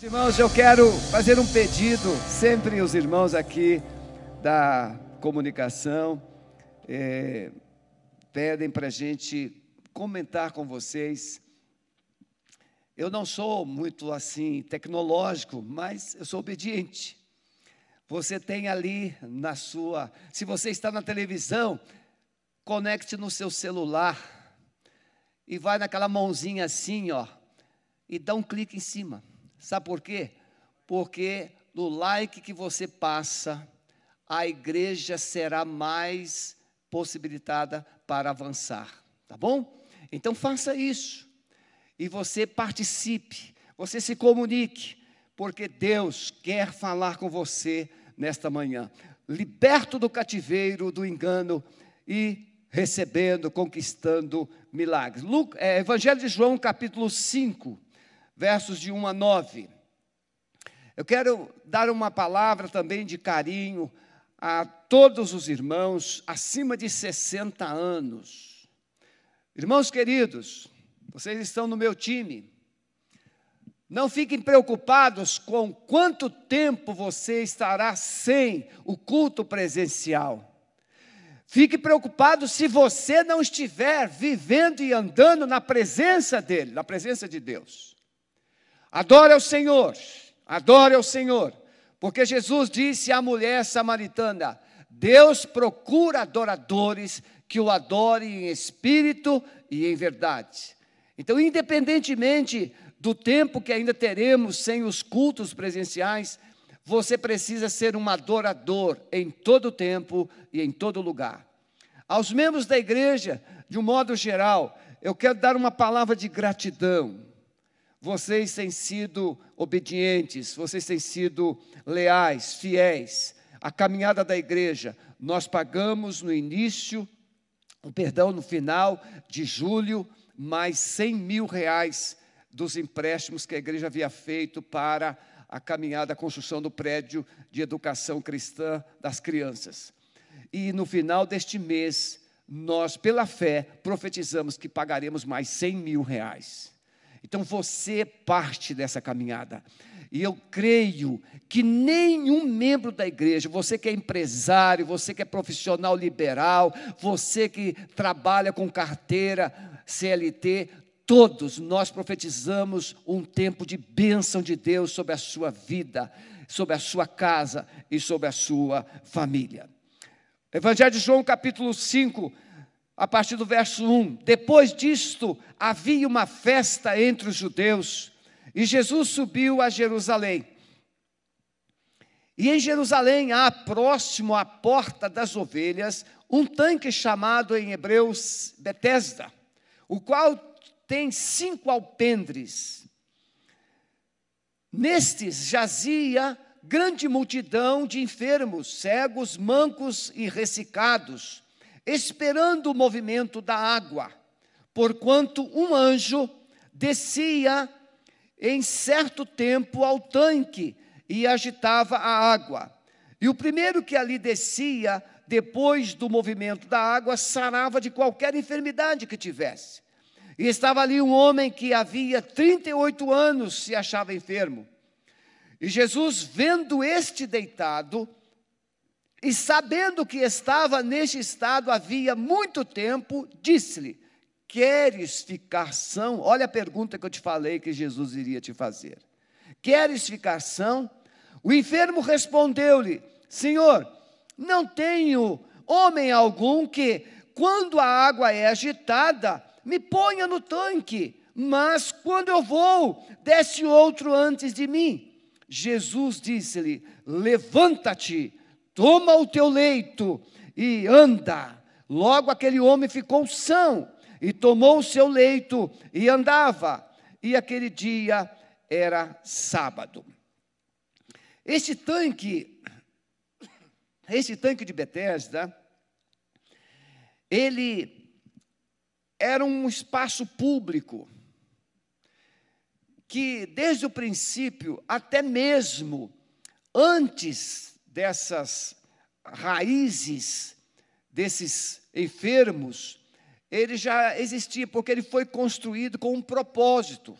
Meus irmãos, eu quero fazer um pedido, sempre os irmãos aqui da comunicação é, pedem para a gente comentar com vocês. Eu não sou muito assim tecnológico, mas eu sou obediente. Você tem ali na sua, se você está na televisão, conecte no seu celular e vai naquela mãozinha assim, ó, e dá um clique em cima. Sabe por quê? Porque no like que você passa, a igreja será mais possibilitada para avançar, tá bom? Então faça isso. E você participe, você se comunique, porque Deus quer falar com você nesta manhã. Liberto do cativeiro, do engano e recebendo, conquistando milagres. é, Evangelho de João, capítulo 5, versos de 1 a 9. Eu quero dar uma palavra também de carinho a todos os irmãos acima de 60 anos. Irmãos queridos, vocês estão no meu time. Não fiquem preocupados com quanto tempo você estará sem o culto presencial. Fique preocupado se você não estiver vivendo e andando na presença dEle, na presença de Deus. Adore ao Senhor, adore ao Senhor, porque Jesus disse à mulher samaritana: Deus procura adoradores que o adorem em espírito e em verdade. Então, independentemente do tempo que ainda teremos sem os cultos presenciais, você precisa ser um adorador em todo tempo e em todo lugar. Aos membros da igreja, de um modo geral, eu quero dar uma palavra de gratidão. Vocês têm sido obedientes, vocês têm sido leais, fiéis. A caminhada da igreja, nós pagamos no início, o perdão no final de julho, mais 100 mil reais dos empréstimos que a igreja havia feito para a caminhada, a construção do prédio de educação cristã das crianças. E no final deste mês, nós, pela fé, profetizamos que pagaremos mais 100 mil reais. Então você parte dessa caminhada. E eu creio que nenhum membro da igreja, você que é empresário, você que é profissional liberal, você que trabalha com carteira CLT, todos nós profetizamos um tempo de bênção de Deus sobre a sua vida, sobre a sua casa e sobre a sua família. Evangelho de João, capítulo 5, a partir do verso 1. Depois disto, havia uma festa entre os judeus, e Jesus subiu a Jerusalém. E em Jerusalém há próximo à porta das ovelhas um tanque chamado em hebreus Betesda, o qual tem cinco alpendres. Nestes jazia grande multidão de enfermos, cegos, mancos e ressecados, esperando o movimento da água, porquanto um anjo descia em certo tempo ao tanque e agitava a água. E o primeiro que ali descia, depois do movimento da água, sarava de qualquer enfermidade que tivesse. E estava ali um homem que havia 38 anos se achava enfermo. E Jesus, vendo este deitado, e sabendo que estava neste estado havia muito tempo, disse-lhe: Queres ficar são? Olha a pergunta que eu te falei que Jesus iria te fazer. Queres ficar são? O enfermo respondeu-lhe: Senhor, não tenho homem algum que, quando a água é agitada, me ponha no tanque, mas quando eu vou, desce outro antes de mim. Jesus disse-lhe: Levanta-te toma o teu leito e anda. Logo aquele homem ficou são e tomou o seu leito e andava. E aquele dia era sábado. Este tanque, este tanque de Betesda, ele era um espaço público que desde o princípio, até mesmo antes dessas raízes desses enfermos, ele já existia, porque ele foi construído com um propósito.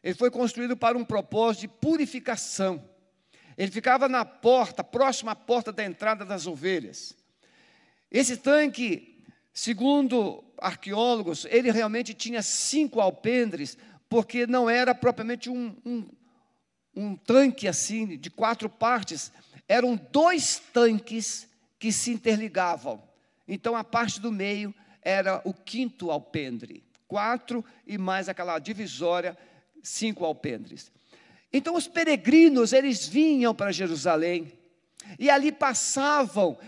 ele foi construído para um propósito de purificação. Ele ficava na porta, próximo à porta da entrada das ovelhas. Esse tanque, segundo arqueólogos, ele realmente tinha cinco alpendres, porque não era propriamente um, um, um tanque assim, de quatro partes, eram dois tanques que se interligavam. Então, a parte do meio era o quinto alpendre, quatro e mais aquela divisória cinco alpendres. Então os peregrinos, eles vinham para Jerusalém e ali passavam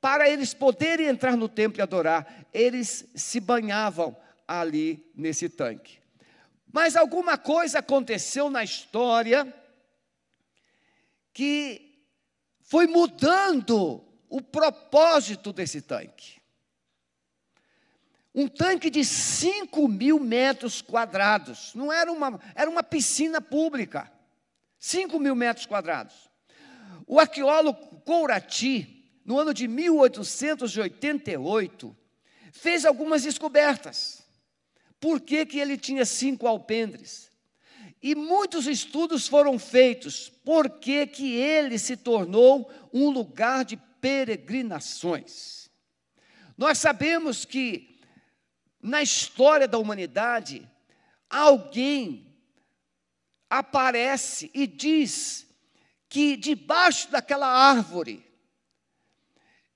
para eles poderem entrar no templo e adorar, eles se banhavam ali nesse tanque. Mas alguma coisa aconteceu na história que foi mudando o propósito desse tanque. Um tanque de 5 mil metros quadrados. Não era uma, era uma piscina pública. 5 mil metros quadrados. O arqueólogo Courati, no ano de 1888, fez algumas descobertas. Por que, que ele tinha cinco alpendres? E muitos estudos foram feitos. Por que, ele se tornou um lugar de peregrinações? Nós sabemos que na história da humanidade, alguém aparece e diz que debaixo daquela árvore,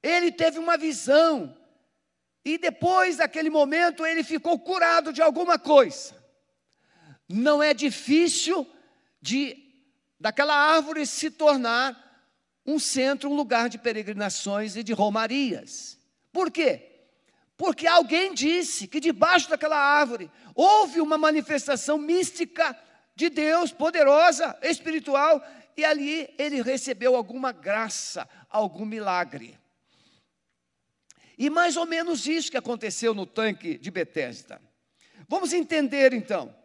ele teve uma visão, e depois daquele momento ele ficou curado de alguma coisa. Não é difícil de daquela árvore se tornar um centro, um lugar de peregrinações e de romarias. Por quê? porque alguém disse que debaixo daquela árvore houve uma manifestação mística de Deus, poderosa, espiritual, e ali ele recebeu alguma graça, algum milagre. E mais ou menos isso que aconteceu no tanque de Betesda. Vamos entender então.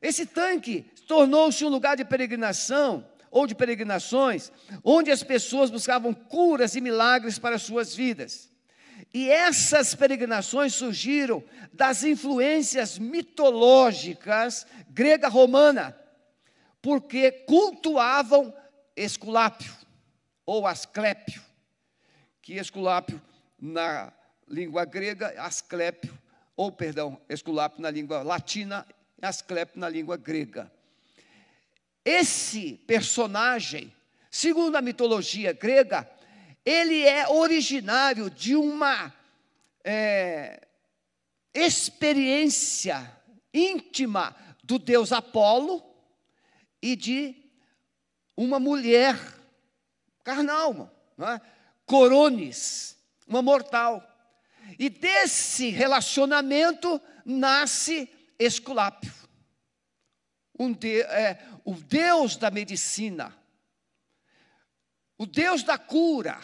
Esse tanque tornou-se um lugar de peregrinação ou de peregrinações, onde as pessoas buscavam curas e milagres para as suas vidas. E essas peregrinações surgiram das influências mitológicas grega-romana, porque cultuavam Esculápio ou Asclépio, que Esculápio na língua grega, Asclépio, ou perdão, Esculápio na língua latina, Asclépio na língua grega. Esse personagem, segundo a mitologia grega, ele é originário de uma é, experiência íntima do deus Apolo e de uma mulher carnal, é? Corones, uma mortal. E desse relacionamento nasce Esculápio, um de, é, o deus da medicina, o deus da cura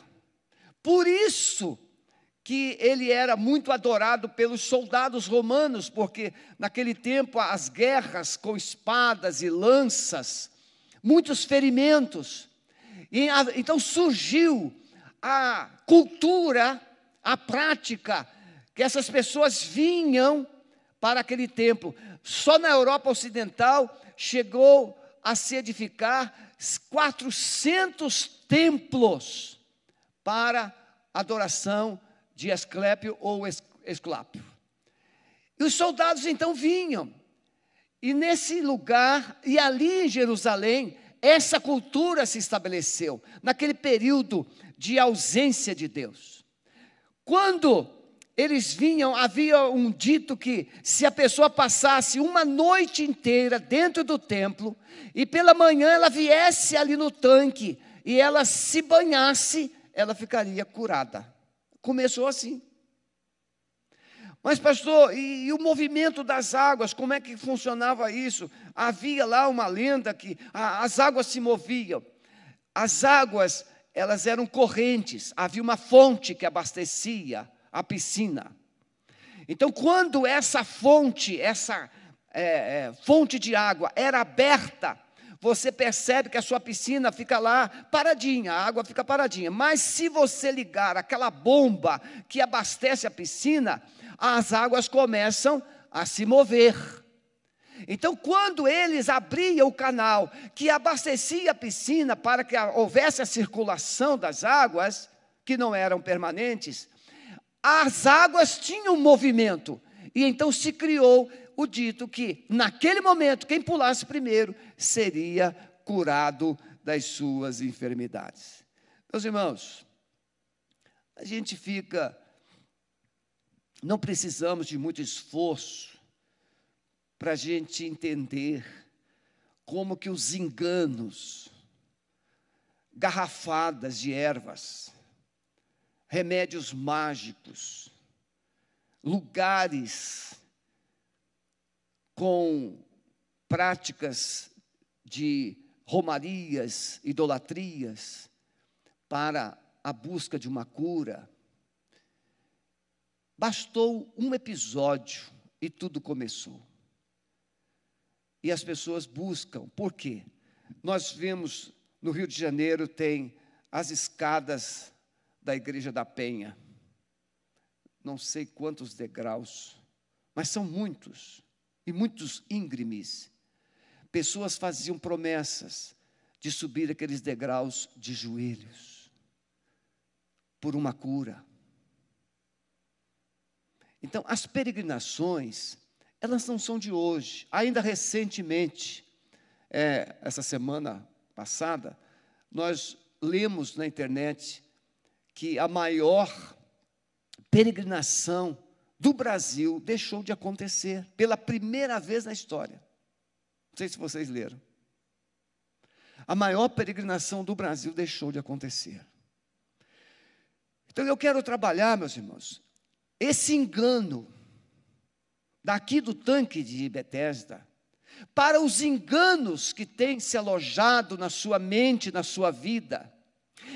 por isso que ele era muito adorado pelos soldados romanos, porque naquele tempo as guerras com espadas e lanças, muitos ferimentos. E, então surgiu a cultura, a prática, que essas pessoas vinham para aquele templo. Só na Europa Ocidental chegou a se edificar 400 templos para adoração de Asclépio ou Esclápio. E os soldados então vinham, e nesse lugar, e ali em Jerusalém, essa cultura se estabeleceu, naquele período de ausência de Deus. Quando eles vinham, havia um dito que se a pessoa passasse uma noite inteira dentro do templo, e pela manhã ela viesse ali no tanque, e ela se banhasse, ela ficaria curada. Começou assim. Mas, pastor, e, e, o movimento das águas, como é que funcionava isso? Havia lá uma lenda que a, as águas se moviam. As águas, elas eram correntes, havia uma fonte que abastecia a piscina. Então, quando essa fonte, essa é, é, fonte de água era aberta, você percebe que a sua piscina fica lá paradinha, a água fica paradinha. Mas se você ligar aquela bomba que abastece a piscina, as águas começam a se mover. Então, quando eles abriam o canal que abastecia a piscina para que houvesse a circulação das águas, que não eram permanentes, as águas tinham movimento. E então se criou o dito que, naquele momento, quem pulasse primeiro seria curado das suas enfermidades. Meus irmãos, a gente fica. Não precisamos de muito esforço para a gente entender como que os enganos, garrafadas de ervas, remédios mágicos, lugares com práticas de romarias, idolatrias, para a busca de uma cura. Bastou um episódio e tudo começou. E as pessoas buscam. Por quê? Nós vemos no Rio de Janeiro tem as escadas da Igreja da Penha. Não sei quantos degraus, mas são muitos e muitos íngremes. Pessoas faziam promessas de subir aqueles degraus de joelhos por uma cura. Então, as peregrinações elas não são de hoje. Ainda recentemente, é, essa semana passada, nós lemos na internet que a maior peregrinação do Brasil deixou de acontecer pela primeira vez na história. Não sei se vocês leram. A maior peregrinação do Brasil deixou de acontecer. Então eu quero trabalhar, meus irmãos, esse engano daqui do tanque de Betesda, para os enganos que têm se alojado na sua mente, na sua vida.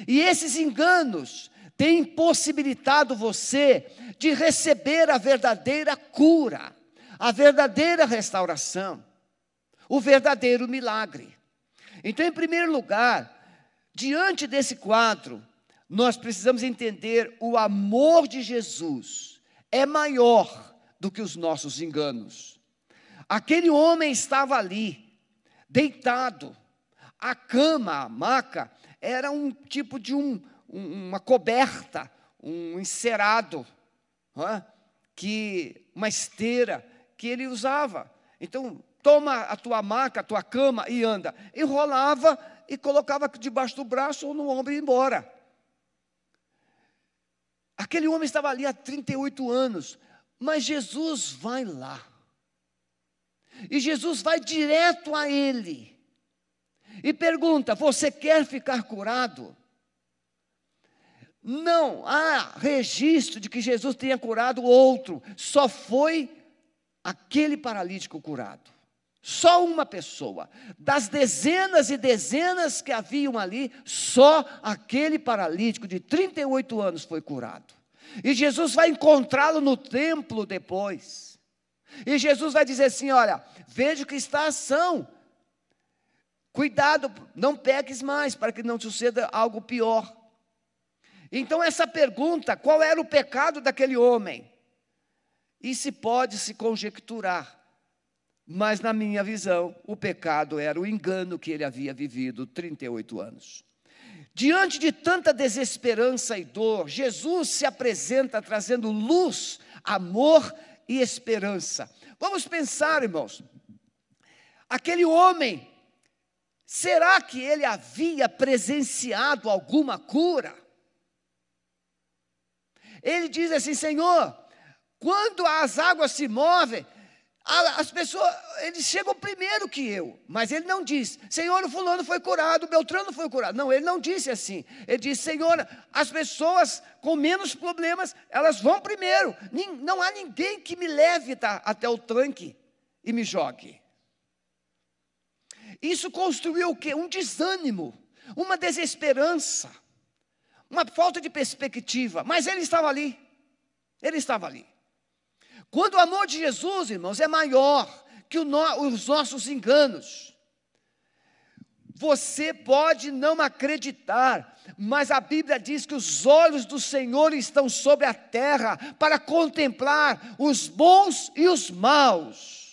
E esses enganos têm impossibilitado você de receber a verdadeira cura, a verdadeira restauração, o verdadeiro milagre. Então, em primeiro lugar, diante desse quadro, nós precisamos entender o amor de Jesus é maior do que os nossos enganos. Aquele homem estava ali, deitado. A cama, a maca, era um tipo de um, uma coberta, um encerado, que uma esteira que ele usava. Então, toma a tua maca, a tua cama e anda. Enrolava e colocava debaixo do braço ou no ombro e ia embora. Aquele homem estava ali há 38 anos. Mas Jesus vai lá. E Jesus vai direto a ele. E pergunta: Você quer ficar curado? Não há registro de que Jesus tenha curado outro, só foi aquele paralítico curado. Só uma pessoa. Das dezenas e dezenas que haviam ali, só aquele paralítico de 38 anos foi curado. E Jesus vai encontrá-lo no templo depois. E Jesus vai dizer assim: Olha, vejo que está ação. Cuidado, não peques mais, para que não suceda algo pior. Então, essa pergunta: qual era o pecado daquele homem? E se pode se conjecturar, mas na minha visão, o pecado era o engano que ele havia vivido 38 anos. Diante de tanta desesperança e dor, Jesus se apresenta trazendo luz, amor e esperança. Vamos pensar, irmãos. Aquele homem, será que ele havia presenciado alguma cura? Ele diz assim: Senhor, quando as águas se movem, as pessoas, eles chegam primeiro que eu, mas ele não diz, Senhor, o fulano foi curado, o Beltrano foi curado. Não, ele não disse assim. Ele disse, Senhor, as pessoas com menos problemas, elas vão primeiro. Não há ninguém que me leve até o tanque e me jogue. Isso construiu o quê? Um desânimo, uma desesperança, uma falta de perspectiva. Mas ele estava ali. Ele estava ali. Quando o amor de Jesus, irmãos, é maior que no, os nossos enganos. Você pode não acreditar, mas a Bíblia diz que os olhos do Senhor estão sobre a terra para contemplar os bons e os maus.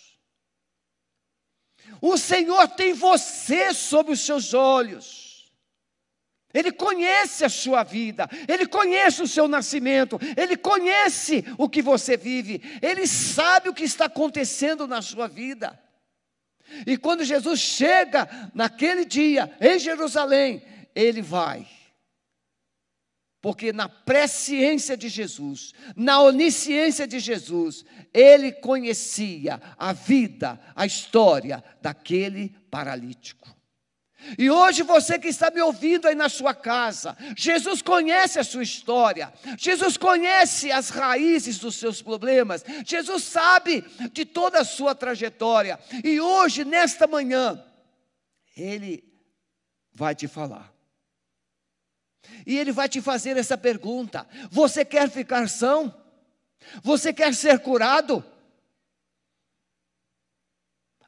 O Senhor tem você sob os seus olhos. Ele conhece a sua vida, ele conhece o seu nascimento, ele conhece o que você vive, ele sabe o que está acontecendo na sua vida. E quando Jesus chega naquele dia em Jerusalém, ele vai. Porque na presciência de Jesus, na onisciência de Jesus, ele conhecia a vida, a história daquele paralítico. E hoje você que está me ouvindo aí na sua casa, Jesus conhece a sua história, Jesus conhece as raízes dos seus problemas, Jesus sabe de toda a sua trajetória, e hoje, nesta manhã, Ele vai te falar. E Ele vai te fazer essa pergunta: Você quer ficar são? Você quer ser curado?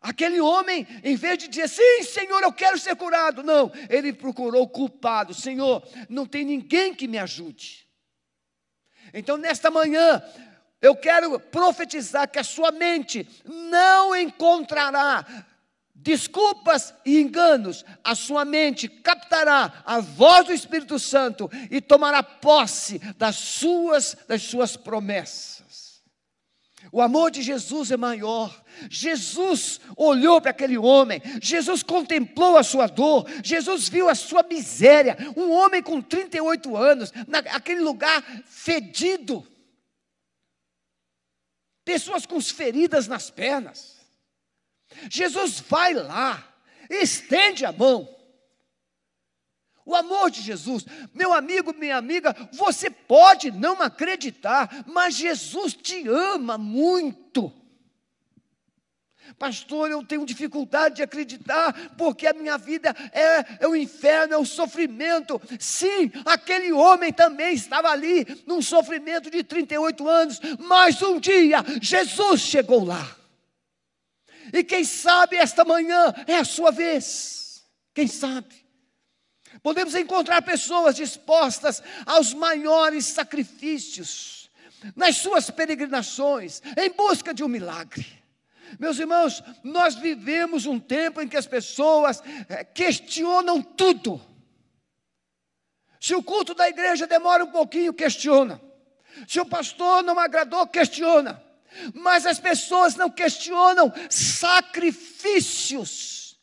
Aquele homem, em vez de dizer, sim, Senhor, eu quero ser curado, não, ele procurou o culpado, Senhor, não tem ninguém que me ajude. Então, nesta manhã, eu quero profetizar que a sua mente não encontrará desculpas e enganos, a sua mente captará a voz do Espírito Santo e tomará posse das suas, das suas promessas. O amor de Jesus é maior. Jesus olhou para aquele homem, Jesus contemplou a sua dor, Jesus viu a sua miséria. Um homem com 38 anos, naquele lugar fedido, pessoas com feridas nas pernas. Jesus vai lá, estende a mão. O amor de Jesus, meu amigo, minha amiga, você pode não acreditar, mas Jesus te ama muito. Pastor, eu tenho dificuldade de acreditar, porque a minha vida é, é o inferno, é o sofrimento. Sim, aquele homem também estava ali, num sofrimento de 38 anos, mas um dia Jesus chegou lá. E quem sabe esta manhã é a sua vez. Quem sabe? Podemos encontrar pessoas dispostas aos maiores sacrifícios, nas suas peregrinações, em busca de um milagre. Meus irmãos, nós vivemos um tempo em que as pessoas eh, questionam tudo. Se o culto da igreja demora um pouquinho, questiona. Se o pastor não agradou, questiona. Mas as pessoas não questionam sacrifícios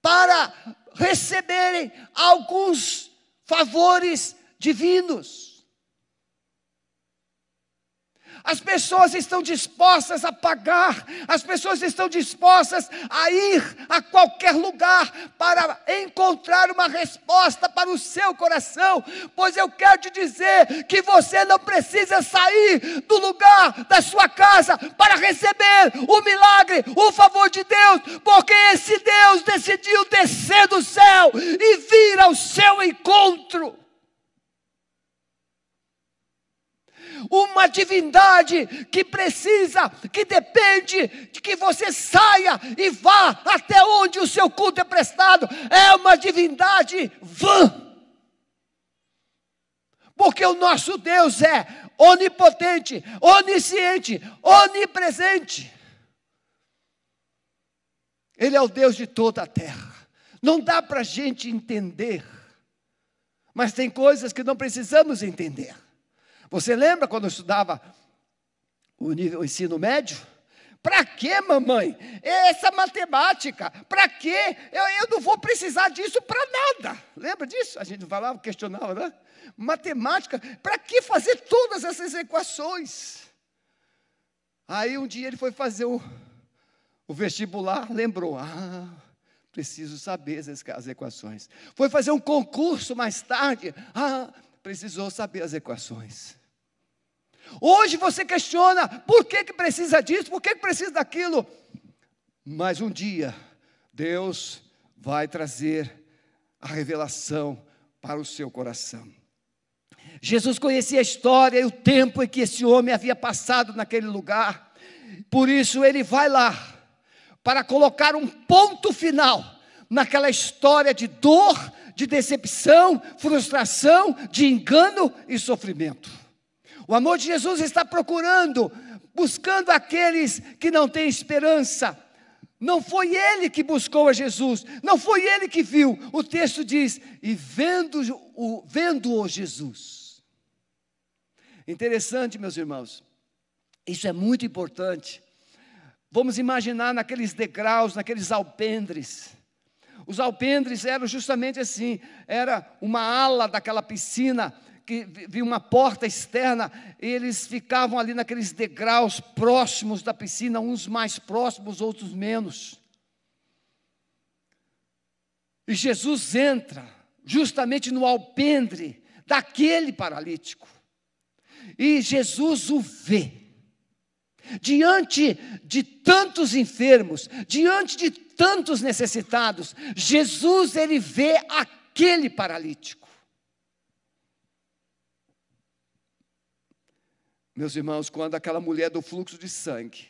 para receberem alguns favores divinos. As pessoas estão dispostas a pagar, as pessoas estão dispostas a ir a qualquer lugar para encontrar uma resposta para o seu coração, pois eu quero te dizer que você não precisa sair do lugar da sua casa para receber o milagre, o favor de Deus, porque esse Deus decidiu descer do céu e vir ao seu encontro. Uma divindade que precisa, que depende de que você saia e vá até onde o seu culto é prestado, é uma divindade vã. Porque o nosso Deus é onipotente, onisciente, onipresente. Ele é o Deus de toda a terra. Não dá para a gente entender, mas tem coisas que não precisamos entender. Você lembra quando eu estudava o, nível, o ensino médio? Para que, mamãe? Essa matemática, para que? Eu, eu não vou precisar disso para nada. Lembra disso? A gente falava, questionava, né? Matemática, para que fazer todas essas equações? Aí um dia ele foi fazer o, o vestibular, lembrou, ah, preciso saber as, as equações. Foi fazer um concurso mais tarde, ah, precisou saber as equações. Hoje você questiona por que, que precisa disso, por que, que precisa daquilo. Mas um dia, Deus vai trazer a revelação para o seu coração. Jesus conhecia a história e o tempo em que esse homem havia passado naquele lugar, por isso ele vai lá para colocar um ponto final naquela história de dor, de decepção, frustração, de engano e sofrimento. O amor de Jesus está procurando, buscando aqueles que não têm esperança Não foi ele que buscou a Jesus, não foi ele que viu. O texto diz: e vendo-o vendo Jesus. Interessante, meus irmãos, isso é muito importante. Vamos imaginar naqueles degraus, naqueles alpendres. Os alpendres eram justamente assim: era uma ala daquela piscina que vi uma porta externa, eles ficavam ali naqueles degraus próximos da piscina, uns mais próximos, outros menos. E Jesus entra justamente no alpendre daquele paralítico. E Jesus o vê. Diante de tantos enfermos, diante de tantos necessitados, Jesus ele vê aquele paralítico. Meus irmãos, quando aquela mulher do fluxo de sangue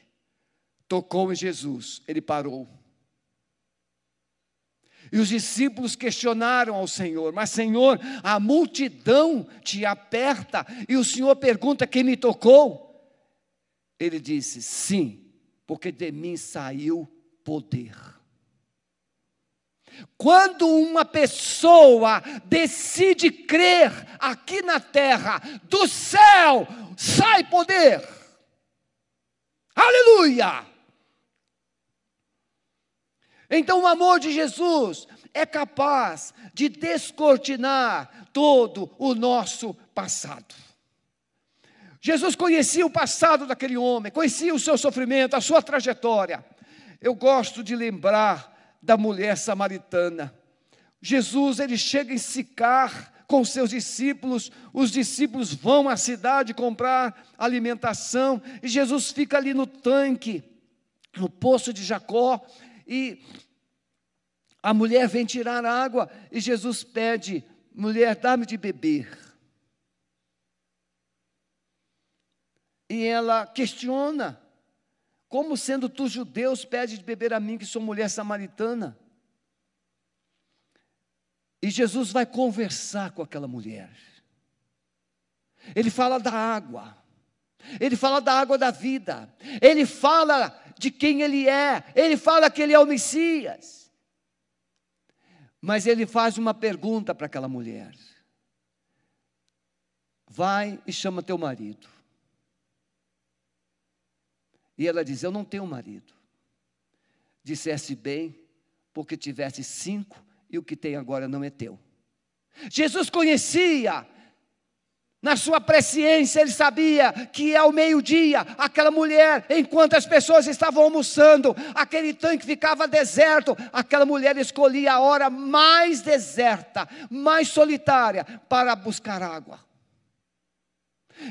tocou em Jesus, ele parou. E os discípulos questionaram ao Senhor: Mas, Senhor, a multidão te aperta e o Senhor pergunta: Quem me tocou? Ele disse: Sim, porque de mim saiu poder. Quando uma pessoa decide crer aqui na terra, do céu sai poder. Aleluia! Então o amor de Jesus é capaz de descortinar todo o nosso passado. Jesus conhecia o passado daquele homem, conhecia o seu sofrimento, a sua trajetória. Eu gosto de lembrar da mulher samaritana. Jesus, ele chega em Sicar com seus discípulos, os discípulos vão à cidade comprar alimentação, e Jesus fica ali no tanque, no poço de Jacó, e a mulher vem tirar água, e Jesus pede: mulher, dá-me de beber. E ela questiona: como sendo tu judeus, pede de beber a mim, que sou mulher samaritana? E Jesus vai conversar com aquela mulher. Ele fala da água. Ele fala da água da vida. Ele fala de quem ele é. Ele fala que ele é o Messias. Mas ele faz uma pergunta para aquela mulher: Vai e chama teu marido. E ela diz: Eu não tenho marido. Dissesse bem, porque tivesse cinco e o que tem agora não é teu. Jesus conhecia, na sua presciência, ele sabia que ao meio-dia, aquela mulher, enquanto as pessoas estavam almoçando, aquele tanque ficava deserto, aquela mulher escolhia a hora mais deserta, mais solitária, para buscar água.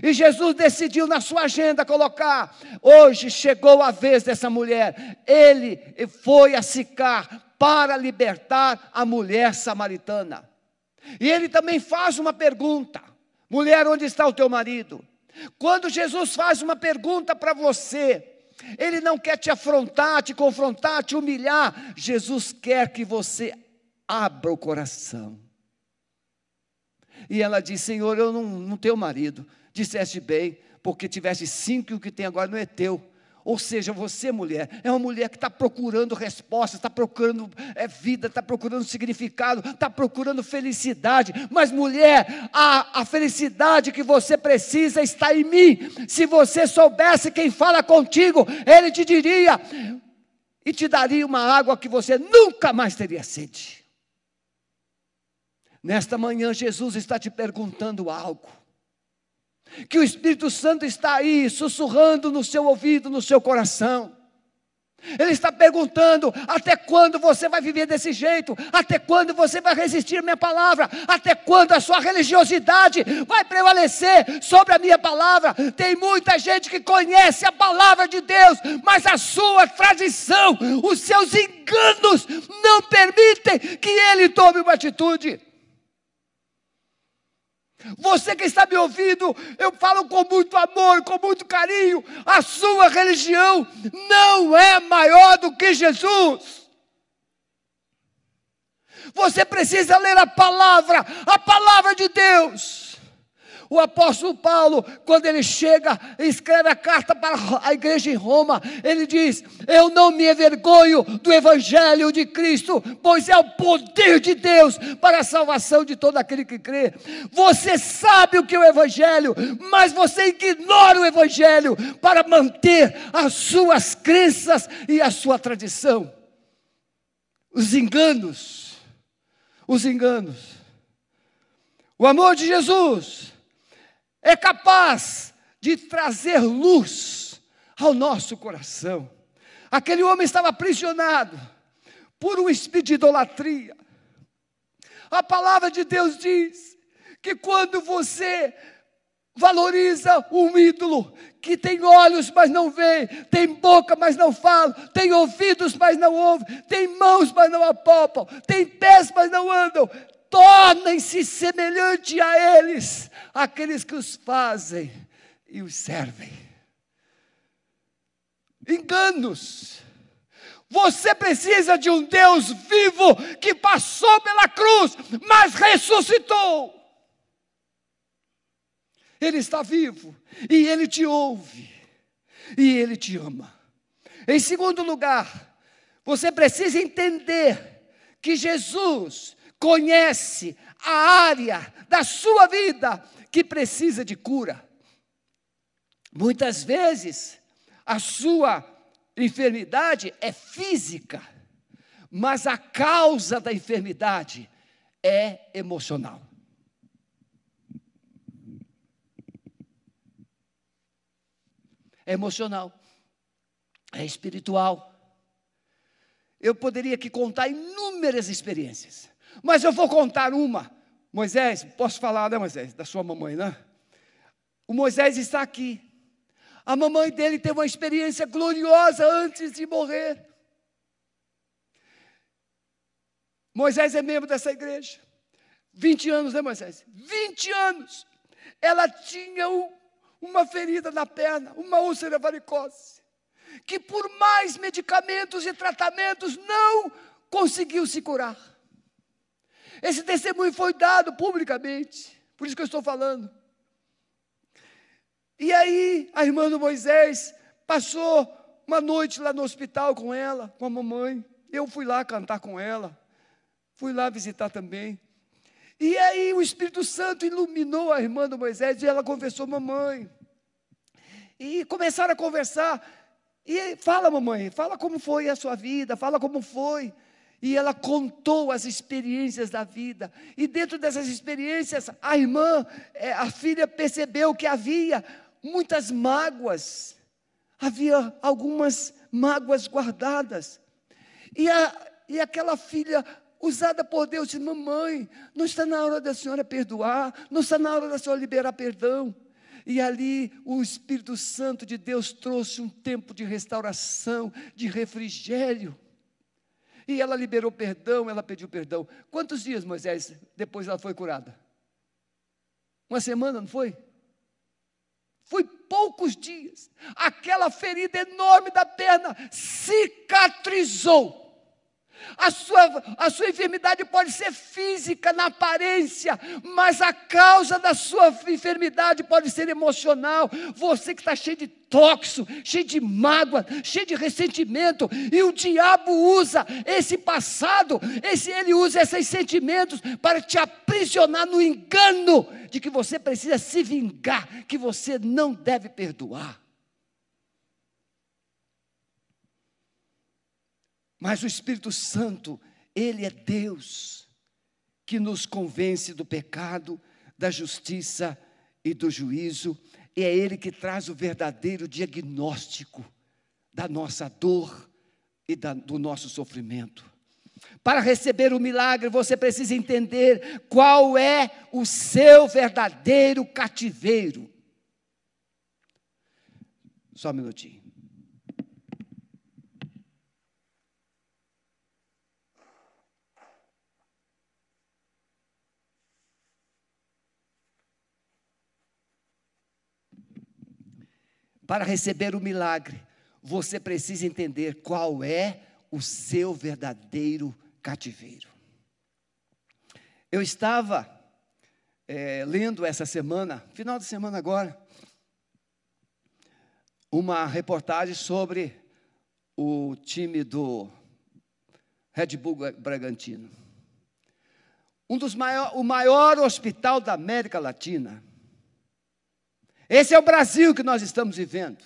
E Jesus decidiu na sua agenda colocar: hoje chegou a vez dessa mulher. Ele foi a Sicar para libertar a mulher samaritana. E ele também faz uma pergunta: mulher, onde está o teu marido? Quando Jesus faz uma pergunta para você, ele não quer te afrontar, te confrontar, te humilhar. Jesus quer que você abra o coração. E ela diz: Senhor, eu não, não tenho marido disseste bem, porque tiveste cinco e o que tem agora não é teu. Ou seja, você, mulher, é uma mulher que está procurando respostas, está procurando é, vida, está procurando significado, está procurando felicidade. Mas, mulher, a, a felicidade que você precisa está em mim. Se você soubesse quem fala contigo, ele te diria e te daria uma água que você nunca mais teria sede. Nesta manhã, Jesus está te perguntando algo que o Espírito Santo está aí sussurrando no seu ouvido, no seu coração. Ele está perguntando: até quando você vai viver desse jeito? Até quando você vai resistir à minha palavra? Até quando a sua religiosidade vai prevalecer sobre a minha palavra? Tem muita gente que conhece a palavra de Deus, mas a sua tradição, os seus enganos não permitem que ele tome uma atitude. Você que está me ouvindo, eu falo com muito amor, com muito carinho. A sua religião não é maior do que Jesus. Você precisa ler a palavra, a palavra de Deus. O apóstolo Paulo, quando ele chega e escreve a carta para a igreja em Roma, ele diz: Eu não me envergonho do evangelho de Cristo, pois é o poder de Deus para a salvação de todo aquele que crê. Você sabe o que é o evangelho, mas você ignora o evangelho para manter as suas crenças e a sua tradição. Os enganos, os enganos. O amor de Jesus é capaz de trazer luz ao nosso coração. Aquele homem estava aprisionado por um espírito de idolatria. A palavra de Deus diz que quando você valoriza um ídolo que tem olhos, mas não vê, tem boca, mas não fala, tem ouvidos, mas não ouve, tem mãos, mas não apalpam, tem pés, mas não andam, tornem-se semelhante a eles, aqueles que os fazem e os servem. Enganos. Você precisa de um Deus vivo que passou pela cruz, mas ressuscitou. Ele está vivo e ele te ouve e ele te ama. Em segundo lugar, você precisa entender que Jesus conhece a área da sua vida que precisa de cura. Muitas vezes, a sua enfermidade é física, mas a causa da enfermidade é emocional. É emocional, é espiritual. Eu poderia aqui contar inúmeras experiências. Mas eu vou contar uma. Moisés, posso falar, né, Moisés? Da sua mamãe, né? O Moisés está aqui. A mamãe dele teve uma experiência gloriosa antes de morrer. Moisés é membro dessa igreja. 20 anos, né, Moisés? 20 anos. Ela tinha um, uma ferida na perna, uma úlcera varicose, que por mais medicamentos e tratamentos não conseguiu se curar. Esse testemunho foi dado publicamente, por isso que eu estou falando. E aí, a irmã do Moisés passou uma noite lá no hospital com ela, com a mamãe. Eu fui lá cantar com ela, fui lá visitar também. E aí o Espírito Santo iluminou a irmã do Moisés e ela confessou, mamãe. E começaram a conversar. E fala, mamãe, fala como foi a sua vida, fala como foi e ela contou as experiências da vida. E dentro dessas experiências, a irmã, eh, a filha percebeu que havia muitas mágoas, havia algumas mágoas guardadas. E, a, e aquela filha usada por Deus disse: Mamãe, não está na hora da senhora perdoar, não está na hora da senhora liberar perdão. E ali o Espírito Santo de Deus trouxe um tempo de restauração, de refrigério. E ela liberou perdão, ela pediu perdão. Quantos dias, Moisés, depois ela foi curada? Uma semana, não foi? Foi poucos dias. Aquela ferida enorme da perna cicatrizou. A sua, a sua enfermidade pode ser física na aparência, mas a causa da sua enfermidade pode ser emocional. Você que está cheio de tóxico, cheio de mágoa, cheio de ressentimento, e o diabo usa esse passado, esse, ele usa esses sentimentos para te aprisionar no engano de que você precisa se vingar, que você não deve perdoar. Mas o Espírito Santo, ele é Deus que nos convence do pecado, da justiça e do juízo, e é ele que traz o verdadeiro diagnóstico da nossa dor e da, do nosso sofrimento. Para receber o milagre, você precisa entender qual é o seu verdadeiro cativeiro. Só um minutinho. Para receber o milagre, você precisa entender qual é o seu verdadeiro cativeiro. Eu estava é, lendo essa semana, final de semana agora, uma reportagem sobre o time do Red Bull Bragantino. Um dos maior, o maior hospital da América Latina. Esse é o Brasil que nós estamos vivendo.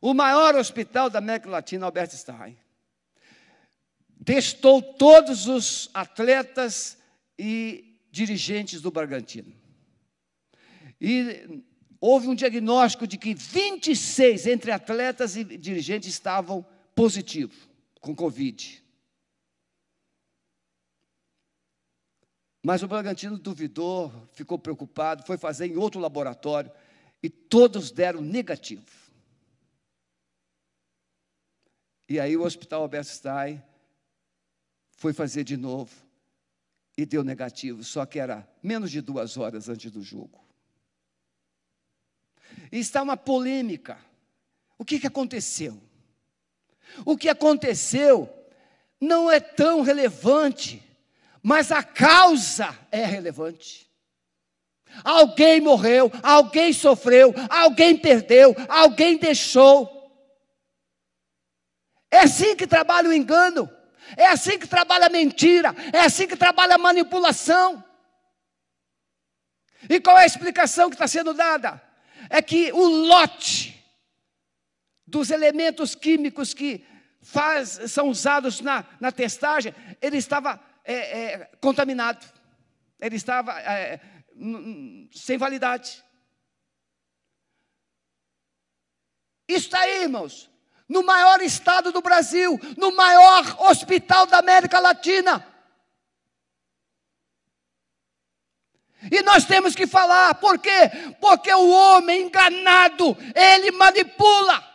O maior hospital da América Latina, Albert Stein. Testou todos os atletas e dirigentes do Bragantino. E houve um diagnóstico de que 26 entre atletas e dirigentes estavam positivos com Covid. Mas o Bragantino duvidou, ficou preocupado, foi fazer em outro laboratório e todos deram negativo. E aí o Hospital Albert Stein foi fazer de novo e deu negativo, só que era menos de duas horas antes do jogo. E está uma polêmica. O que, que aconteceu? O que aconteceu não é tão relevante, mas a causa é relevante. Alguém morreu, alguém sofreu, alguém perdeu, alguém deixou. É assim que trabalha o engano, é assim que trabalha a mentira, é assim que trabalha a manipulação. E qual é a explicação que está sendo dada? É que o lote dos elementos químicos que faz, são usados na, na testagem, ele estava é, é, contaminado, ele estava é, sem validade. Está aí, irmãos, no maior estado do Brasil, no maior hospital da América Latina. E nós temos que falar, por quê? Porque o homem enganado, ele manipula.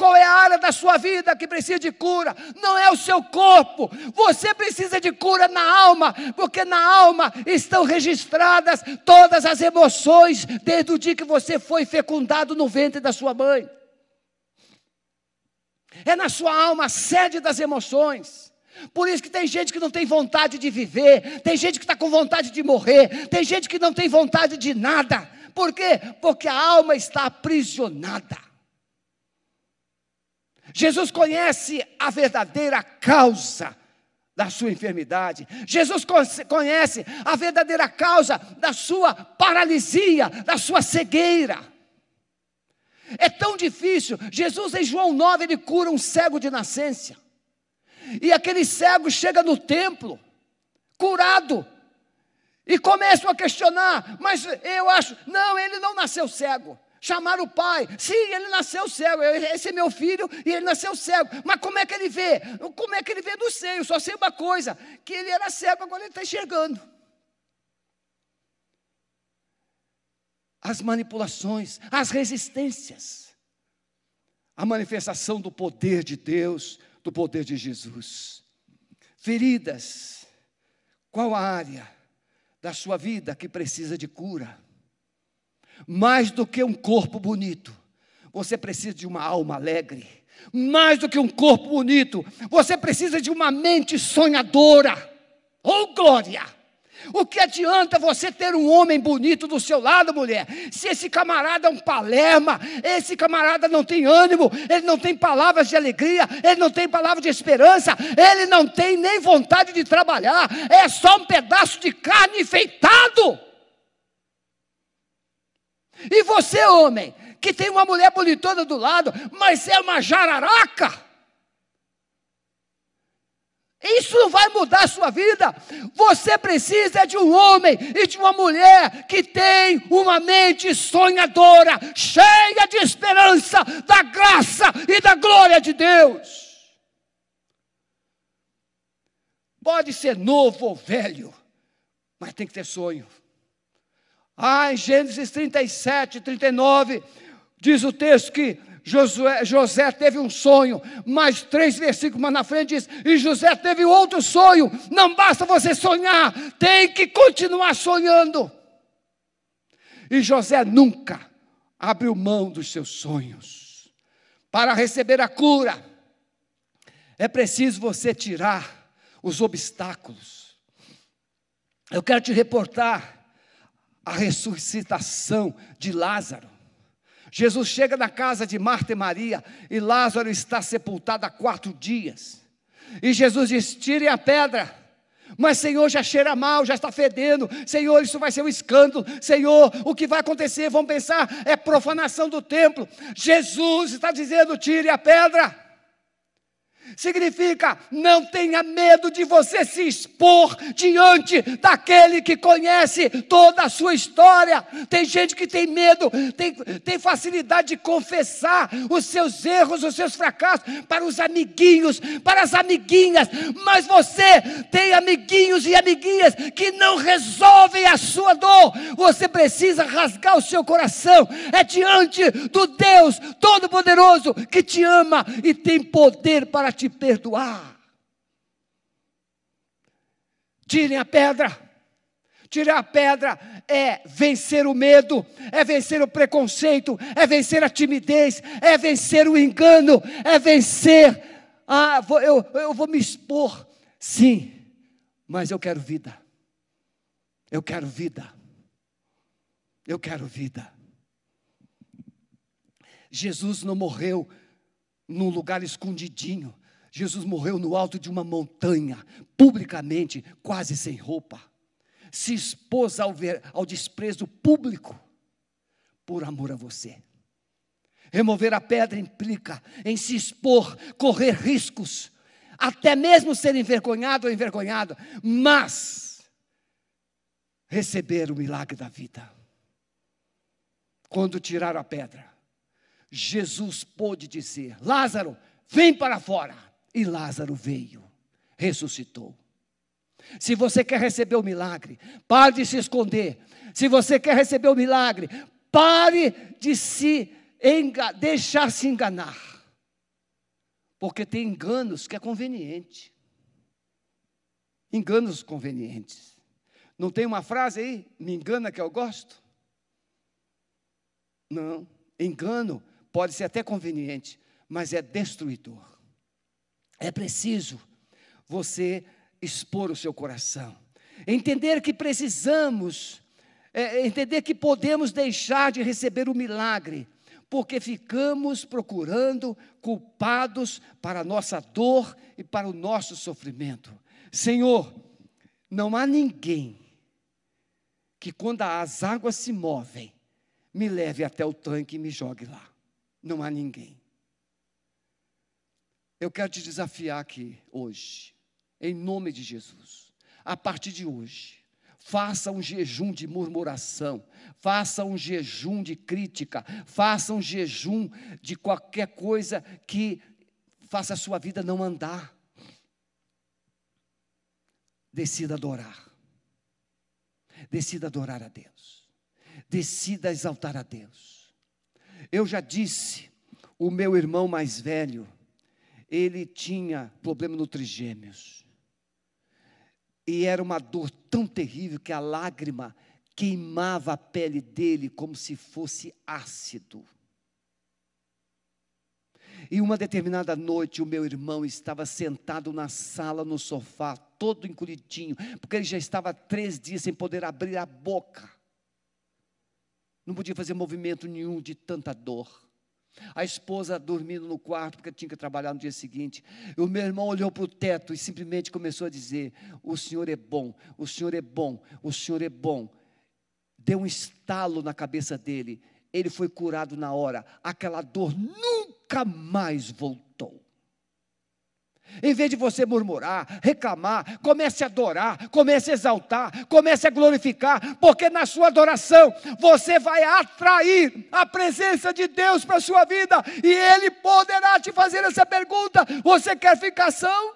Qual é a área da sua vida que precisa de cura? Não é o seu corpo. Você precisa de cura na alma, porque na alma estão registradas todas as emoções desde o dia que você foi fecundado no ventre da sua mãe. É na sua alma a sede das emoções. Por isso que tem gente que não tem vontade de viver, tem gente que está com vontade de morrer, tem gente que não tem vontade de nada. Por quê? Porque a alma está aprisionada. Jesus conhece a verdadeira causa da sua enfermidade. Jesus conhece a verdadeira causa da sua paralisia, da sua cegueira. É tão difícil. Jesus, em João 9, ele cura um cego de nascença. E aquele cego chega no templo, curado, e começam a questionar, mas eu acho, não, ele não nasceu cego. Chamaram o pai. Sim, ele nasceu cego. Esse é meu filho e ele nasceu cego. Mas como é que ele vê? Como é que ele vê do seio? Só sei uma coisa: que ele era cego, agora ele está enxergando. As manipulações, as resistências, a manifestação do poder de Deus, do poder de Jesus. Feridas, qual a área da sua vida que precisa de cura? Mais do que um corpo bonito, você precisa de uma alma alegre. Mais do que um corpo bonito, você precisa de uma mente sonhadora. Oh glória! O que adianta você ter um homem bonito do seu lado, mulher, se esse camarada é um palerma, esse camarada não tem ânimo, ele não tem palavras de alegria, ele não tem palavras de esperança, ele não tem nem vontade de trabalhar, é só um pedaço de carne enfeitado. E você, homem, que tem uma mulher bonitona do lado, mas é uma jararaca. Isso não vai mudar a sua vida. Você precisa de um homem e de uma mulher que tem uma mente sonhadora, cheia de esperança, da graça e da glória de Deus. Pode ser novo ou velho, mas tem que ter sonho. Ah, em Gênesis 37, 39, diz o texto que Josué, José teve um sonho, mais três versículos mais na frente diz: e José teve outro sonho. Não basta você sonhar, tem que continuar sonhando. E José nunca abriu mão dos seus sonhos. Para receber a cura, é preciso você tirar os obstáculos. Eu quero te reportar a ressuscitação de Lázaro. Jesus chega na casa de Marta e Maria e Lázaro está sepultado há quatro dias. E Jesus diz: tire a pedra. Mas, Senhor, já cheira mal, já está fedendo. Senhor, isso vai ser um escândalo. Senhor, o que vai acontecer? Vão pensar, é profanação do templo. Jesus está dizendo: tire a pedra. Significa, não tenha medo de você se expor diante daquele que conhece toda a sua história. Tem gente que tem medo, tem, tem facilidade de confessar os seus erros, os seus fracassos para os amiguinhos, para as amiguinhas. Mas você tem amiguinhos e amiguinhas que não resolvem a sua dor. Você precisa rasgar o seu coração. É diante do Deus Todo-Poderoso que te ama e tem poder para te te perdoar. Tirem a pedra. Tirar a pedra é vencer o medo, é vencer o preconceito, é vencer a timidez, é vencer o engano, é vencer. Ah, vou, eu, eu vou me expor. Sim, mas eu quero vida. Eu quero vida. Eu quero vida. Jesus não morreu num lugar escondidinho. Jesus morreu no alto de uma montanha, publicamente, quase sem roupa. Se expôs ao, ver, ao desprezo público por amor a você. Remover a pedra implica em se expor, correr riscos, até mesmo ser envergonhado ou envergonhado, mas receber o milagre da vida. Quando tirar a pedra, Jesus pôde dizer: Lázaro, vem para fora. E Lázaro veio, ressuscitou. Se você quer receber o milagre, pare de se esconder. Se você quer receber o milagre, pare de se deixar se enganar. Porque tem enganos que é conveniente. Enganos convenientes. Não tem uma frase aí? Me engana que eu gosto? Não. Engano pode ser até conveniente, mas é destruidor. É preciso você expor o seu coração, entender que precisamos, é, entender que podemos deixar de receber o milagre, porque ficamos procurando culpados para a nossa dor e para o nosso sofrimento. Senhor, não há ninguém que, quando as águas se movem, me leve até o tanque e me jogue lá. Não há ninguém. Eu quero te desafiar aqui hoje, em nome de Jesus. A partir de hoje, faça um jejum de murmuração, faça um jejum de crítica, faça um jejum de qualquer coisa que faça a sua vida não andar. Decida adorar. Decida adorar a Deus. Decida exaltar a Deus. Eu já disse, o meu irmão mais velho, ele tinha problema no trigêmeos. E era uma dor tão terrível que a lágrima queimava a pele dele como se fosse ácido. E uma determinada noite, o meu irmão estava sentado na sala, no sofá, todo encolhidinho, porque ele já estava três dias sem poder abrir a boca. Não podia fazer movimento nenhum de tanta dor. A esposa dormindo no quarto porque tinha que trabalhar no dia seguinte. O meu irmão olhou para o teto e simplesmente começou a dizer: O Senhor é bom, o Senhor é bom, o Senhor é bom. Deu um estalo na cabeça dele. Ele foi curado na hora. Aquela dor nunca mais voltou. Em vez de você murmurar, reclamar, comece a adorar, comece a exaltar, comece a glorificar, porque na sua adoração você vai atrair a presença de Deus para a sua vida, e Ele poderá te fazer essa pergunta: você quer ficação?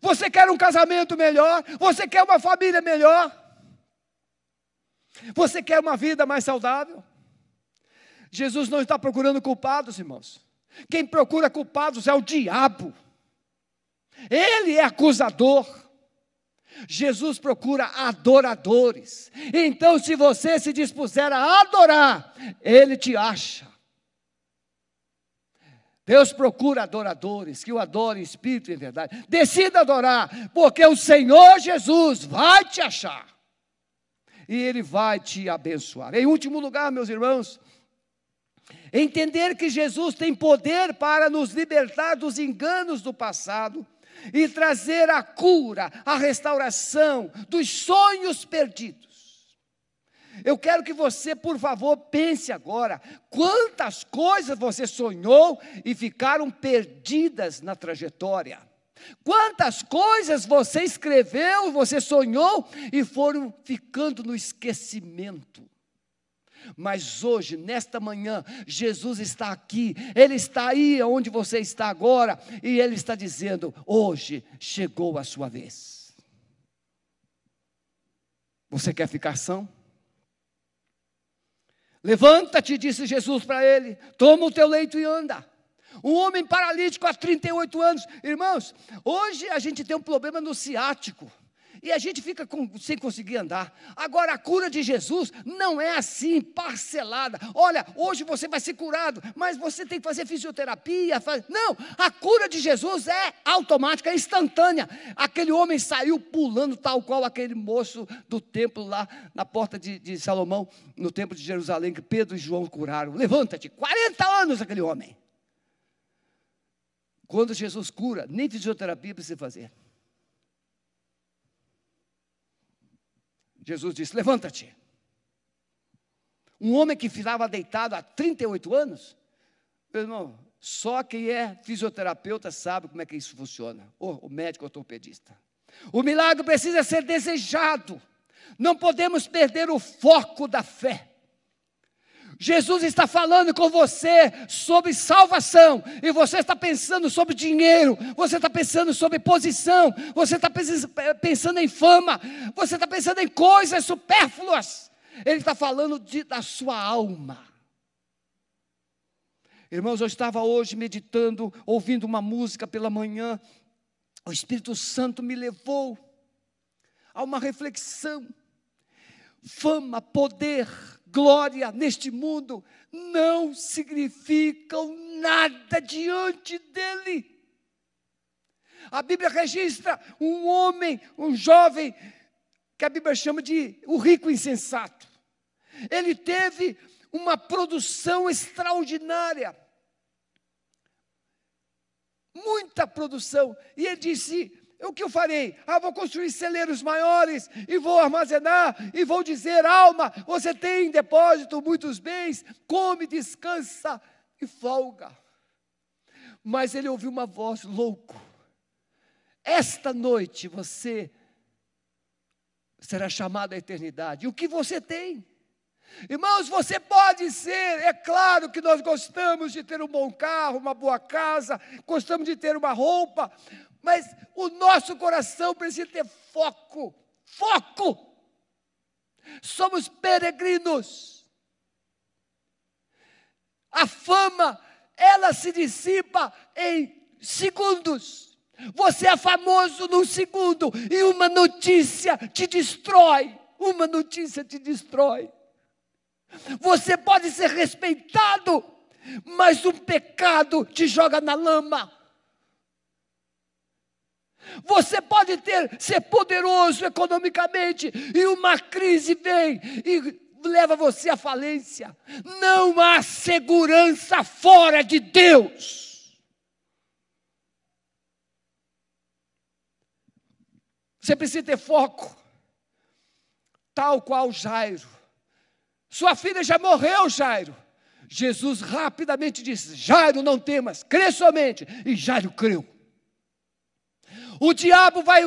Você quer um casamento melhor? Você quer uma família melhor? Você quer uma vida mais saudável? Jesus não está procurando culpados, irmãos. Quem procura culpados é o diabo. Ele é acusador. Jesus procura adoradores. Então, se você se dispuser a adorar, ele te acha. Deus procura adoradores que o adorem em espírito e verdade. Decida adorar, porque o Senhor Jesus vai te achar. E Ele vai te abençoar. Em último lugar, meus irmãos, entender que Jesus tem poder para nos libertar dos enganos do passado e trazer a cura, a restauração dos sonhos perdidos. Eu quero que você, por favor, pense agora: quantas coisas você sonhou e ficaram perdidas na trajetória? Quantas coisas você escreveu, você sonhou e foram ficando no esquecimento? Mas hoje, nesta manhã, Jesus está aqui, Ele está aí onde você está agora, e Ele está dizendo: hoje chegou a sua vez. Você quer ficar são? Levanta-te, disse Jesus para ele, toma o teu leito e anda. Um homem paralítico há 38 anos. Irmãos, hoje a gente tem um problema no ciático. E a gente fica com, sem conseguir andar. Agora, a cura de Jesus não é assim, parcelada. Olha, hoje você vai ser curado, mas você tem que fazer fisioterapia. Faz... Não, a cura de Jesus é automática, é instantânea. Aquele homem saiu pulando, tal qual aquele moço do templo lá na porta de, de Salomão, no templo de Jerusalém, que Pedro e João curaram. Levanta-te, 40 anos aquele homem. Quando Jesus cura, nem fisioterapia precisa fazer. Jesus disse: Levanta-te. Um homem que ficava deitado há 38 anos, meu irmão, só quem é fisioterapeuta sabe como é que isso funciona, ou o médico ortopedista. O milagre precisa ser desejado, não podemos perder o foco da fé. Jesus está falando com você sobre salvação, e você está pensando sobre dinheiro, você está pensando sobre posição, você está pensando em fama, você está pensando em coisas supérfluas. Ele está falando de, da sua alma. Irmãos, eu estava hoje meditando, ouvindo uma música pela manhã, o Espírito Santo me levou a uma reflexão. Fama, poder, glória neste mundo não significam nada diante dele. A Bíblia registra um homem, um jovem, que a Bíblia chama de o rico insensato. Ele teve uma produção extraordinária. Muita produção. E ele disse: o que eu farei? Ah, vou construir celeiros maiores e vou armazenar e vou dizer: alma, você tem em depósito muitos bens, come, descansa e folga. Mas ele ouviu uma voz: louco, esta noite você será chamado à eternidade. E o que você tem? Irmãos, você pode ser, é claro que nós gostamos de ter um bom carro, uma boa casa, gostamos de ter uma roupa, mas o nosso coração precisa ter foco. Foco! Somos peregrinos. A fama, ela se dissipa em segundos. Você é famoso num segundo e uma notícia te destrói. Uma notícia te destrói. Você pode ser respeitado, mas um pecado te joga na lama. Você pode ter, ser poderoso economicamente e uma crise vem e leva você à falência. Não há segurança fora de Deus. Você precisa ter foco, tal qual Jairo. Sua filha já morreu, Jairo. Jesus rapidamente disse: Jairo, não temas, crê somente. E Jairo creu. O diabo vai,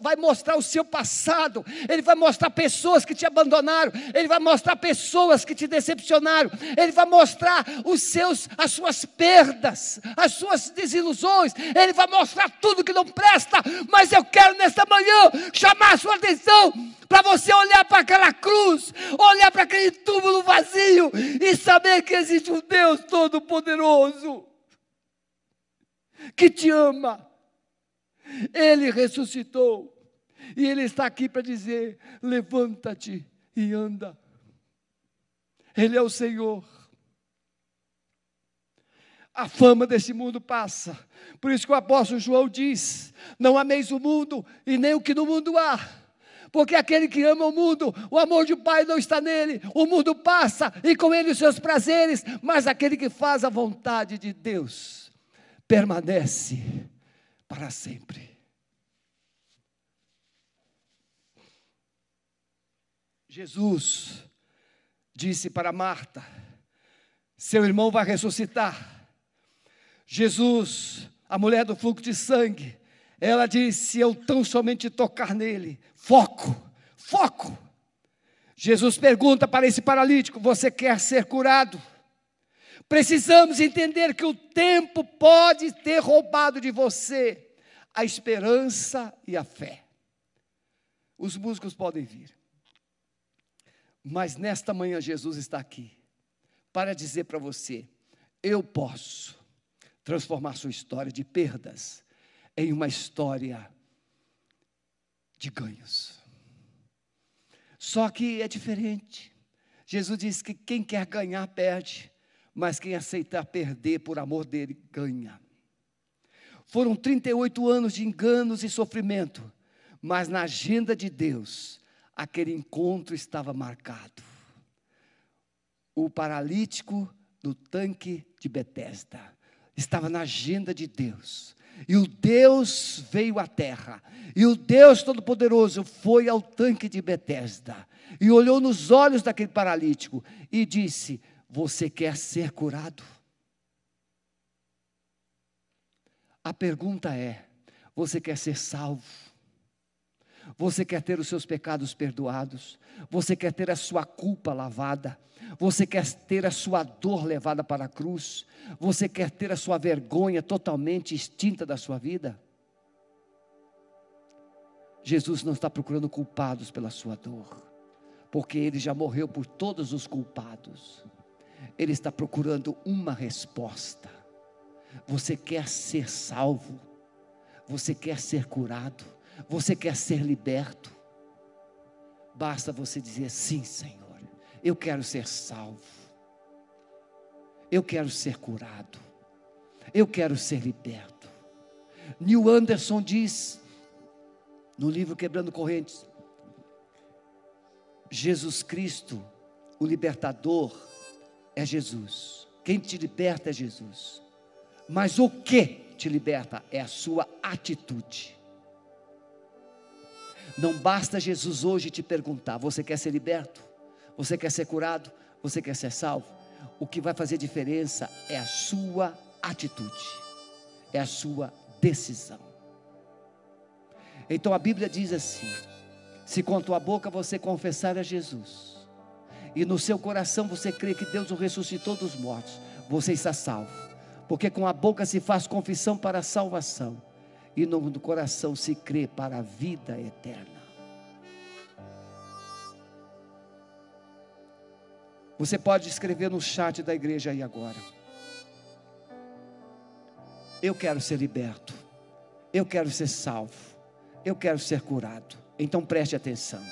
vai mostrar o seu passado, ele vai mostrar pessoas que te abandonaram, ele vai mostrar pessoas que te decepcionaram, ele vai mostrar os seus, as suas perdas, as suas desilusões, ele vai mostrar tudo que não presta, mas eu quero nesta manhã chamar a sua atenção para você olhar para aquela cruz, olhar para aquele túmulo vazio e saber que existe um Deus Todo-Poderoso que te ama ele ressuscitou. E Ele está aqui para dizer: levanta-te e anda. Ele é o Senhor. A fama desse mundo passa. Por isso que o apóstolo João diz: Não ameis o mundo e nem o que no mundo há. Porque aquele que ama o mundo, o amor de Pai não está nele. O mundo passa e com ele os seus prazeres, mas aquele que faz a vontade de Deus permanece para sempre. Jesus disse para Marta: Seu irmão vai ressuscitar. Jesus, a mulher do fluxo de sangue, ela disse: Eu tão somente tocar nele. Foco, foco. Jesus pergunta para esse paralítico: Você quer ser curado? Precisamos entender que o tempo pode ter roubado de você a esperança e a fé. Os músicos podem vir. Mas nesta manhã Jesus está aqui para dizer para você: eu posso transformar sua história de perdas em uma história de ganhos. Só que é diferente. Jesus disse que quem quer ganhar perde, mas quem aceitar perder por amor dele ganha. Foram 38 anos de enganos e sofrimento, mas na agenda de Deus aquele encontro estava marcado. O paralítico no tanque de Betesda estava na agenda de Deus. E o Deus veio à terra. E o Deus Todo-Poderoso foi ao tanque de Betesda e olhou nos olhos daquele paralítico e disse: Você quer ser curado? A pergunta é: Você quer ser salvo? Você quer ter os seus pecados perdoados? Você quer ter a sua culpa lavada? Você quer ter a sua dor levada para a cruz? Você quer ter a sua vergonha totalmente extinta da sua vida? Jesus não está procurando culpados pela sua dor, porque ele já morreu por todos os culpados. Ele está procurando uma resposta. Você quer ser salvo? Você quer ser curado? Você quer ser liberto? Basta você dizer sim, Senhor. Eu quero ser salvo. Eu quero ser curado. Eu quero ser liberto. Neil Anderson diz no livro Quebrando Correntes: Jesus Cristo, o libertador, é Jesus. Quem te liberta é Jesus. Mas o que te liberta é a sua atitude. Não basta Jesus hoje te perguntar: você quer ser liberto? Você quer ser curado? Você quer ser salvo? O que vai fazer diferença é a sua atitude, é a sua decisão. Então a Bíblia diz assim: se com a tua boca você confessar a Jesus, e no seu coração você crê que Deus o ressuscitou dos mortos, você está salvo, porque com a boca se faz confissão para a salvação e no coração se crê para a vida eterna. Você pode escrever no chat da igreja aí agora. Eu quero ser liberto. Eu quero ser salvo. Eu quero ser curado. Então preste atenção.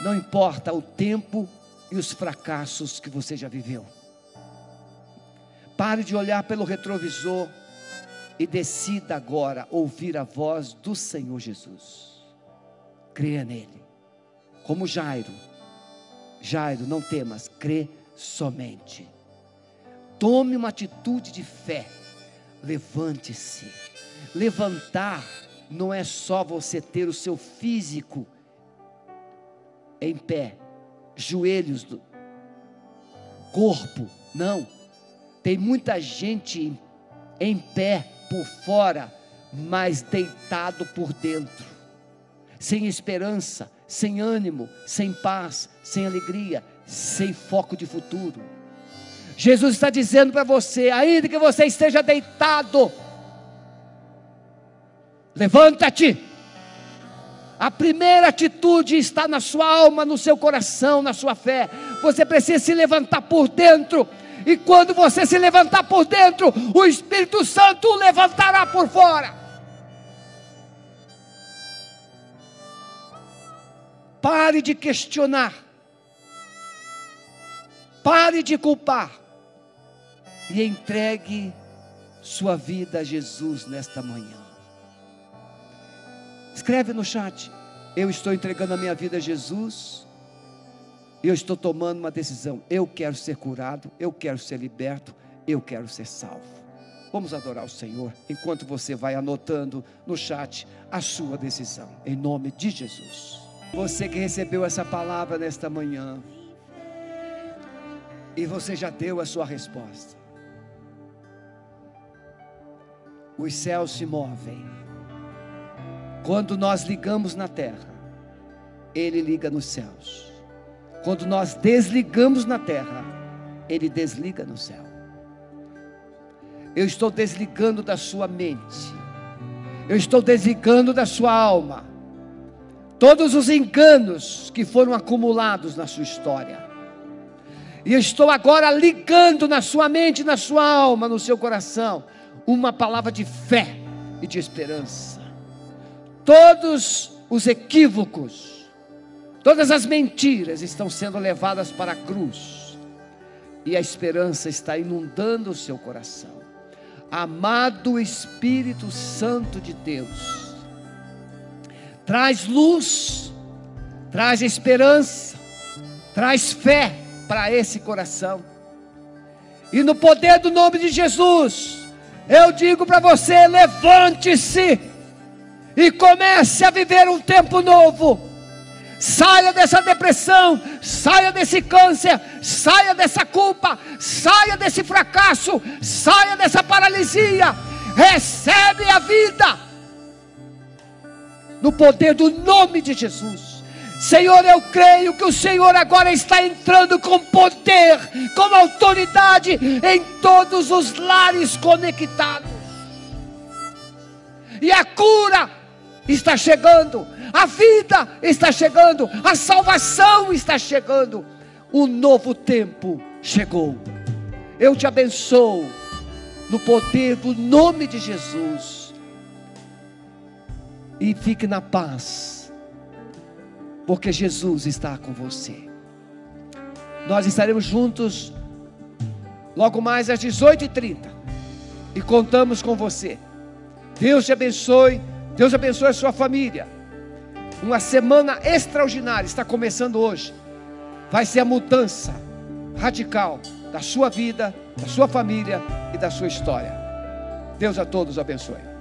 Não importa o tempo e os fracassos que você já viveu. Pare de olhar pelo retrovisor e decida agora ouvir a voz do Senhor Jesus. Creia nele. Como Jairo. Jairo, não temas, crê somente. Tome uma atitude de fé. Levante-se. Levantar não é só você ter o seu físico em pé, joelhos, corpo, não. Tem muita gente em, em pé por fora, mas deitado por dentro, sem esperança, sem ânimo, sem paz, sem alegria, sem foco de futuro. Jesus está dizendo para você, ainda que você esteja deitado, levanta-te. A primeira atitude está na sua alma, no seu coração, na sua fé. Você precisa se levantar por dentro e quando você se levantar por dentro, o Espírito Santo o levantará por fora. Pare de questionar. Pare de culpar. e entregue sua vida a Jesus nesta manhã. Escreve no chat. Eu estou entregando a minha vida a Jesus. Eu estou tomando uma decisão. Eu quero ser curado, eu quero ser liberto, eu quero ser salvo. Vamos adorar o Senhor enquanto você vai anotando no chat a sua decisão, em nome de Jesus. Você que recebeu essa palavra nesta manhã, e você já deu a sua resposta. Os céus se movem. Quando nós ligamos na terra, Ele liga nos céus. Quando nós desligamos na terra, Ele desliga no céu. Eu estou desligando da sua mente, eu estou desligando da sua alma, todos os enganos que foram acumulados na sua história e estou agora ligando na sua mente, na sua alma, no seu coração, uma palavra de fé e de esperança. Todos os equívocos, todas as mentiras estão sendo levadas para a cruz, e a esperança está inundando o seu coração. Amado Espírito Santo de Deus, traz luz, traz esperança, traz fé para esse coração. E no poder do nome de Jesus, eu digo para você: levante-se e comece a viver um tempo novo. Saia dessa depressão, saia desse câncer, saia dessa culpa, saia desse fracasso, saia dessa paralisia. Recebe a vida no poder do nome de Jesus. Senhor, eu creio que o Senhor agora está entrando com poder, com autoridade em todos os lares conectados. E a cura está chegando, a vida está chegando, a salvação está chegando, o novo tempo chegou. Eu te abençoo no poder do nome de Jesus. E fique na paz porque Jesus está com você. Nós estaremos juntos logo mais às 18h30 e contamos com você. Deus te abençoe, Deus abençoe a sua família. Uma semana extraordinária está começando hoje. Vai ser a mudança radical da sua vida, da sua família e da sua história. Deus a todos abençoe.